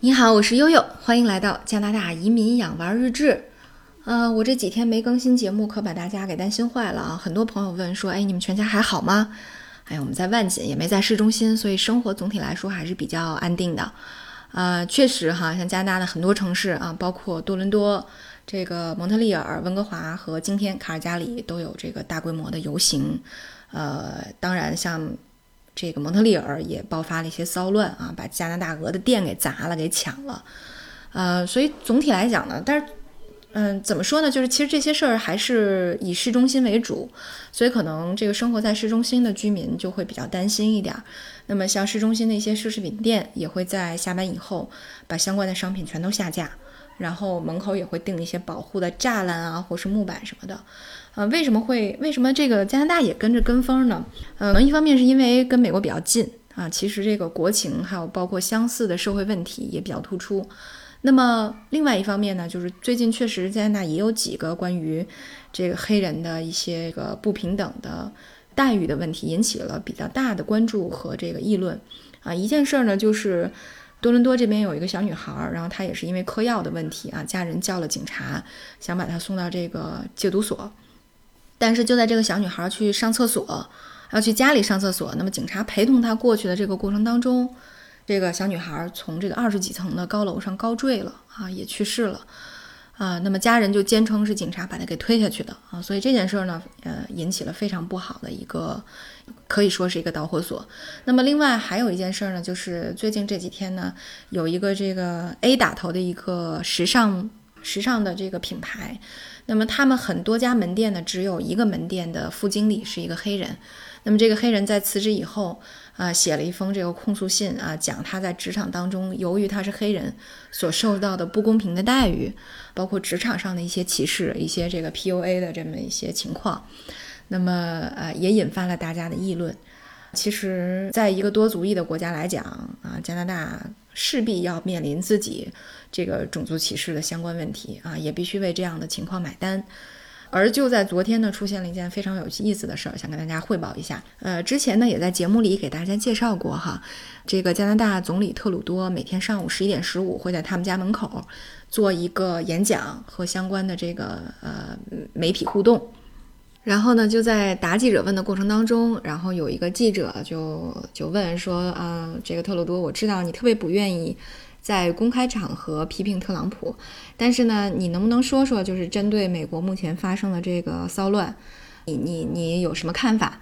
你好，我是悠悠，欢迎来到加拿大移民养娃日志。呃，我这几天没更新节目，可把大家给担心坏了啊！很多朋友问说，哎，你们全家还好吗？哎，我们在万锦，也没在市中心，所以生活总体来说还是比较安定的。呃，确实哈，像加拿大的很多城市啊，包括多伦多、这个蒙特利尔、温哥华和今天卡尔加里都有这个大规模的游行。呃，当然像。这个蒙特利尔也爆发了一些骚乱啊，把加拿大鹅的店给砸了，给抢了，呃，所以总体来讲呢，但是，嗯，怎么说呢？就是其实这些事儿还是以市中心为主，所以可能这个生活在市中心的居民就会比较担心一点。那么像市中心的一些奢侈品店也会在下班以后把相关的商品全都下架。然后门口也会钉一些保护的栅栏啊，或是木板什么的，呃，为什么会为什么这个加拿大也跟着跟风呢？呃，一方面是因为跟美国比较近啊，其实这个国情还有包括相似的社会问题也比较突出。那么另外一方面呢，就是最近确实加拿大也有几个关于这个黑人的一些个不平等的待遇的问题，引起了比较大的关注和这个议论啊。一件事儿呢，就是。多伦多这边有一个小女孩，然后她也是因为嗑药的问题啊，家人叫了警察，想把她送到这个戒毒所。但是就在这个小女孩去上厕所，要去家里上厕所，那么警察陪同她过去的这个过程当中，这个小女孩从这个二十几层的高楼上高坠了啊，也去世了。啊，那么家人就坚称是警察把他给推下去的啊，所以这件事儿呢，呃，引起了非常不好的一个，可以说是一个导火索。那么另外还有一件事儿呢，就是最近这几天呢，有一个这个 A 打头的一个时尚时尚的这个品牌，那么他们很多家门店呢，只有一个门店的副经理是一个黑人，那么这个黑人在辞职以后。啊，写了一封这个控诉信啊，讲他在职场当中，由于他是黑人，所受到的不公平的待遇，包括职场上的一些歧视，一些这个 PUA 的这么一些情况，那么呃，也引发了大家的议论。其实，在一个多族裔的国家来讲啊，加拿大势必要面临自己这个种族歧视的相关问题啊，也必须为这样的情况买单。而就在昨天呢，出现了一件非常有意思的事儿，想跟大家汇报一下。呃，之前呢也在节目里给大家介绍过哈，这个加拿大总理特鲁多每天上午十一点十五会在他们家门口做一个演讲和相关的这个呃媒体互动。然后呢，就在答记者问的过程当中，然后有一个记者就就问说啊，这个特鲁多，我知道你特别不愿意。在公开场合批评特朗普，但是呢，你能不能说说，就是针对美国目前发生的这个骚乱，你你你有什么看法？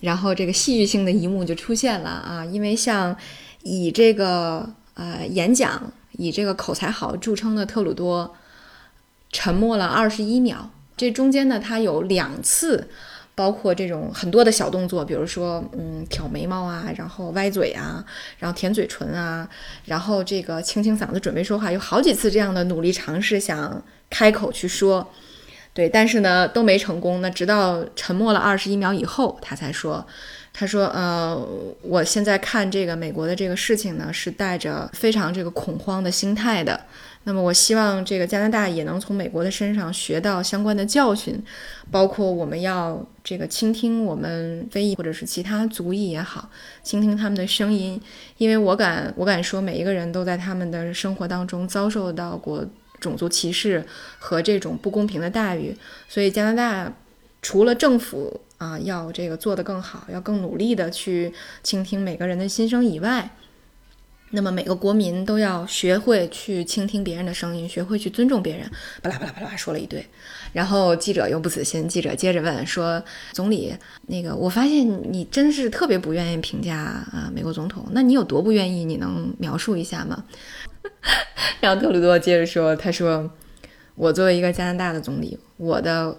然后这个戏剧性的一幕就出现了啊，因为像以这个呃演讲以这个口才好著称的特鲁多，沉默了二十一秒，这中间呢，他有两次。包括这种很多的小动作，比如说，嗯，挑眉毛啊，然后歪嘴啊，然后舔嘴唇啊，然后这个清清嗓子准备说话，有好几次这样的努力尝试想开口去说，对，但是呢都没成功。那直到沉默了二十一秒以后，他才说，他说，呃，我现在看这个美国的这个事情呢，是带着非常这个恐慌的心态的。那么，我希望这个加拿大也能从美国的身上学到相关的教训，包括我们要这个倾听我们非裔或者是其他族裔也好，倾听他们的声音，因为我敢我敢说，每一个人都在他们的生活当中遭受到过种族歧视和这种不公平的待遇，所以加拿大除了政府啊要这个做得更好，要更努力的去倾听每个人的心声以外。那么每个国民都要学会去倾听别人的声音，学会去尊重别人。巴拉巴拉巴拉说了一堆，然后记者又不死心，记者接着问说：“总理，那个我发现你真是特别不愿意评价啊美国总统，那你有多不愿意？你能描述一下吗？” 然后特鲁多接着说：“他说，我作为一个加拿大的总理，我的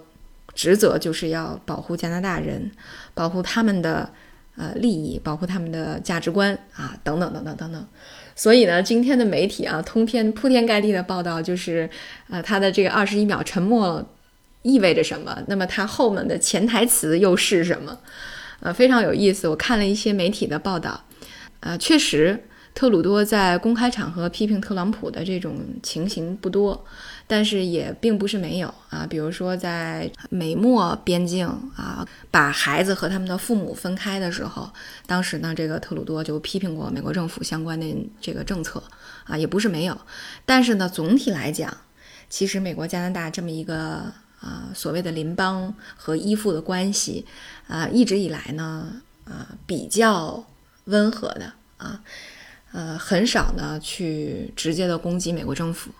职责就是要保护加拿大人，保护他们的。”呃，利益保护他们的价值观啊，等等等等等等。所以呢，今天的媒体啊，通篇铺天盖地的报道就是，呃，他的这个二十一秒沉默意味着什么？那么他后面的潜台词又是什么？呃，非常有意思。我看了一些媒体的报道，呃，确实特鲁多在公开场合批评特朗普的这种情形不多，但是也并不是没有啊。比如说在美墨边境啊，把孩子和他们的父母分开的时候，当时呢，这个特鲁多就批评过美国政府相关的这个政策啊，也不是没有。但是呢，总体来讲，其实美国加拿大这么一个啊所谓的邻邦和依附的关系啊，一直以来呢啊比较温和的啊。呃，很少呢去直接的攻击美国政府。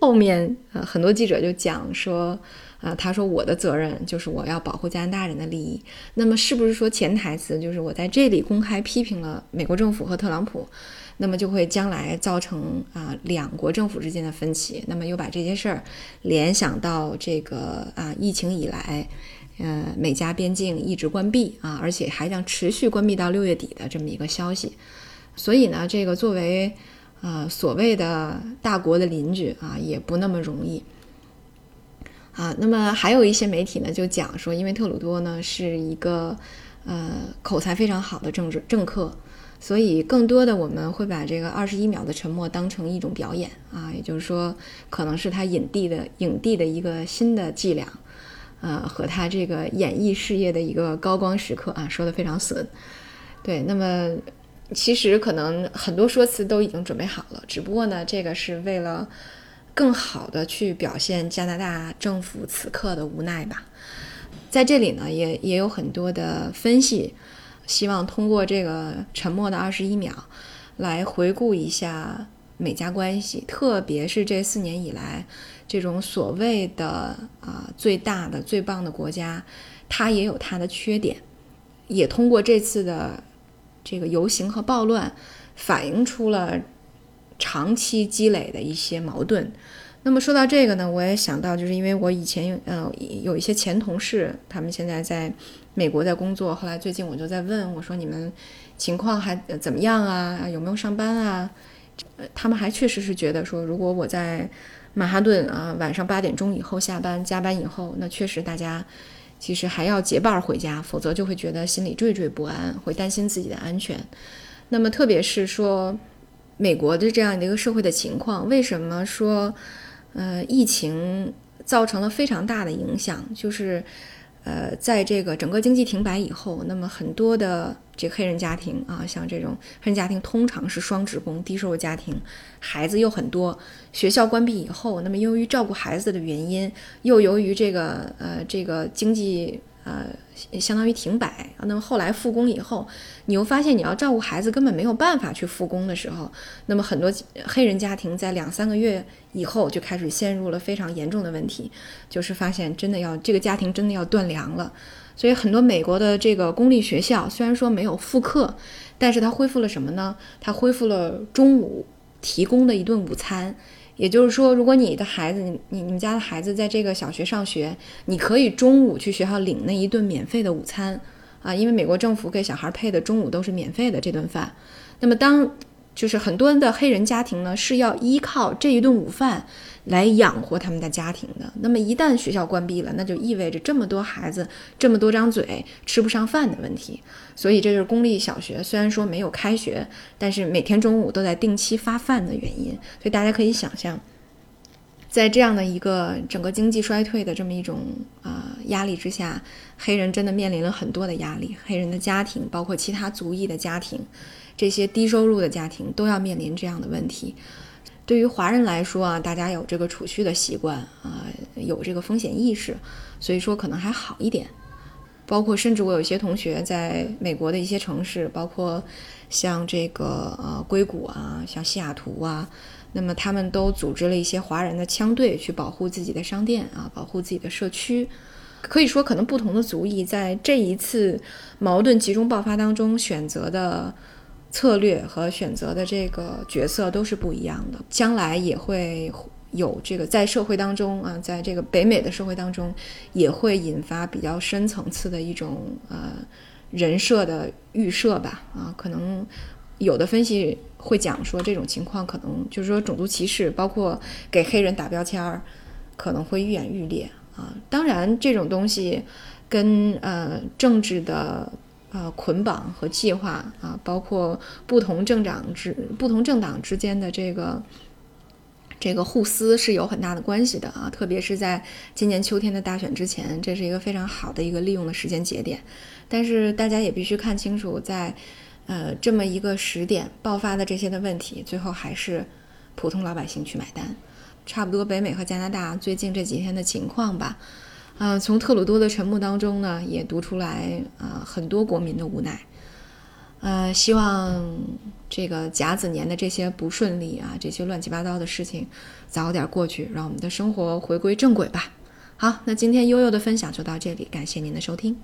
后面呃，很多记者就讲说，啊，他说我的责任就是我要保护加拿大人的利益。那么是不是说潜台词就是我在这里公开批评了美国政府和特朗普，那么就会将来造成啊两国政府之间的分歧？那么又把这些事儿联想到这个啊疫情以来，呃美加边境一直关闭啊，而且还将持续关闭到六月底的这么一个消息。所以呢，这个作为，呃，所谓的大国的邻居啊，也不那么容易，啊，那么还有一些媒体呢，就讲说，因为特鲁多呢是一个，呃，口才非常好的政治政客，所以更多的我们会把这个二十一秒的沉默当成一种表演啊，也就是说，可能是他影帝的影帝的一个新的伎俩，呃，和他这个演艺事业的一个高光时刻啊，说的非常损，对，那么。其实可能很多说辞都已经准备好了，只不过呢，这个是为了更好的去表现加拿大政府此刻的无奈吧。在这里呢，也也有很多的分析，希望通过这个沉默的二十一秒来回顾一下美加关系，特别是这四年以来这种所谓的啊最大的最棒的国家，它也有它的缺点，也通过这次的。这个游行和暴乱反映出了长期积累的一些矛盾。那么说到这个呢，我也想到，就是因为我以前有呃有一些前同事，他们现在在美国在工作。后来最近我就在问我说：“你们情况还怎么样啊？有没有上班啊？”他们还确实是觉得说，如果我在曼哈顿啊晚上八点钟以后下班加班以后，那确实大家。其实还要结伴回家，否则就会觉得心里惴惴不安，会担心自己的安全。那么，特别是说美国的这样的一个社会的情况，为什么说呃疫情造成了非常大的影响？就是。呃，在这个整个经济停摆以后，那么很多的这个黑人家庭啊，像这种黑人家庭通常是双职工、低收入家庭，孩子又很多。学校关闭以后，那么由于照顾孩子的原因，又由于这个呃这个经济。呃，相当于停摆那么后来复工以后，你又发现你要照顾孩子根本没有办法去复工的时候，那么很多黑人家庭在两三个月以后就开始陷入了非常严重的问题，就是发现真的要这个家庭真的要断粮了。所以很多美国的这个公立学校虽然说没有复课，但是它恢复了什么呢？它恢复了中午提供的一顿午餐。也就是说，如果你的孩子，你你们家的孩子在这个小学上学，你可以中午去学校领那一顿免费的午餐，啊，因为美国政府给小孩配的中午都是免费的这顿饭。那么当就是很多的黑人家庭呢，是要依靠这一顿午饭来养活他们的家庭的。那么一旦学校关闭了，那就意味着这么多孩子、这么多张嘴吃不上饭的问题。所以这就是公立小学虽然说没有开学，但是每天中午都在定期发饭的原因。所以大家可以想象，在这样的一个整个经济衰退的这么一种啊压力之下，黑人真的面临了很多的压力。黑人的家庭，包括其他族裔的家庭。这些低收入的家庭都要面临这样的问题。对于华人来说啊，大家有这个储蓄的习惯啊，有这个风险意识，所以说可能还好一点。包括甚至我有一些同学在美国的一些城市，包括像这个呃硅谷啊，像西雅图啊，那么他们都组织了一些华人的枪队去保护自己的商店啊，保护自己的社区。可以说，可能不同的族裔在这一次矛盾集中爆发当中选择的。策略和选择的这个角色都是不一样的，将来也会有这个在社会当中啊，在这个北美的社会当中，也会引发比较深层次的一种呃人设的预设吧啊，可能有的分析会讲说这种情况可能就是说种族歧视，包括给黑人打标签儿，可能会愈演愈烈啊。当然，这种东西跟呃政治的。呃捆绑和计划啊，包括不同政党之不同政党之间的这个这个互撕是有很大的关系的啊，特别是在今年秋天的大选之前，这是一个非常好的一个利用的时间节点。但是大家也必须看清楚，在呃这么一个时点爆发的这些的问题，最后还是普通老百姓去买单。差不多北美和加拿大最近这几天的情况吧。啊，从特鲁多的沉默当中呢，也读出来啊很多国民的无奈。呃，希望这个甲子年的这些不顺利啊，这些乱七八糟的事情早点过去，让我们的生活回归正轨吧。好，那今天悠悠的分享就到这里，感谢您的收听。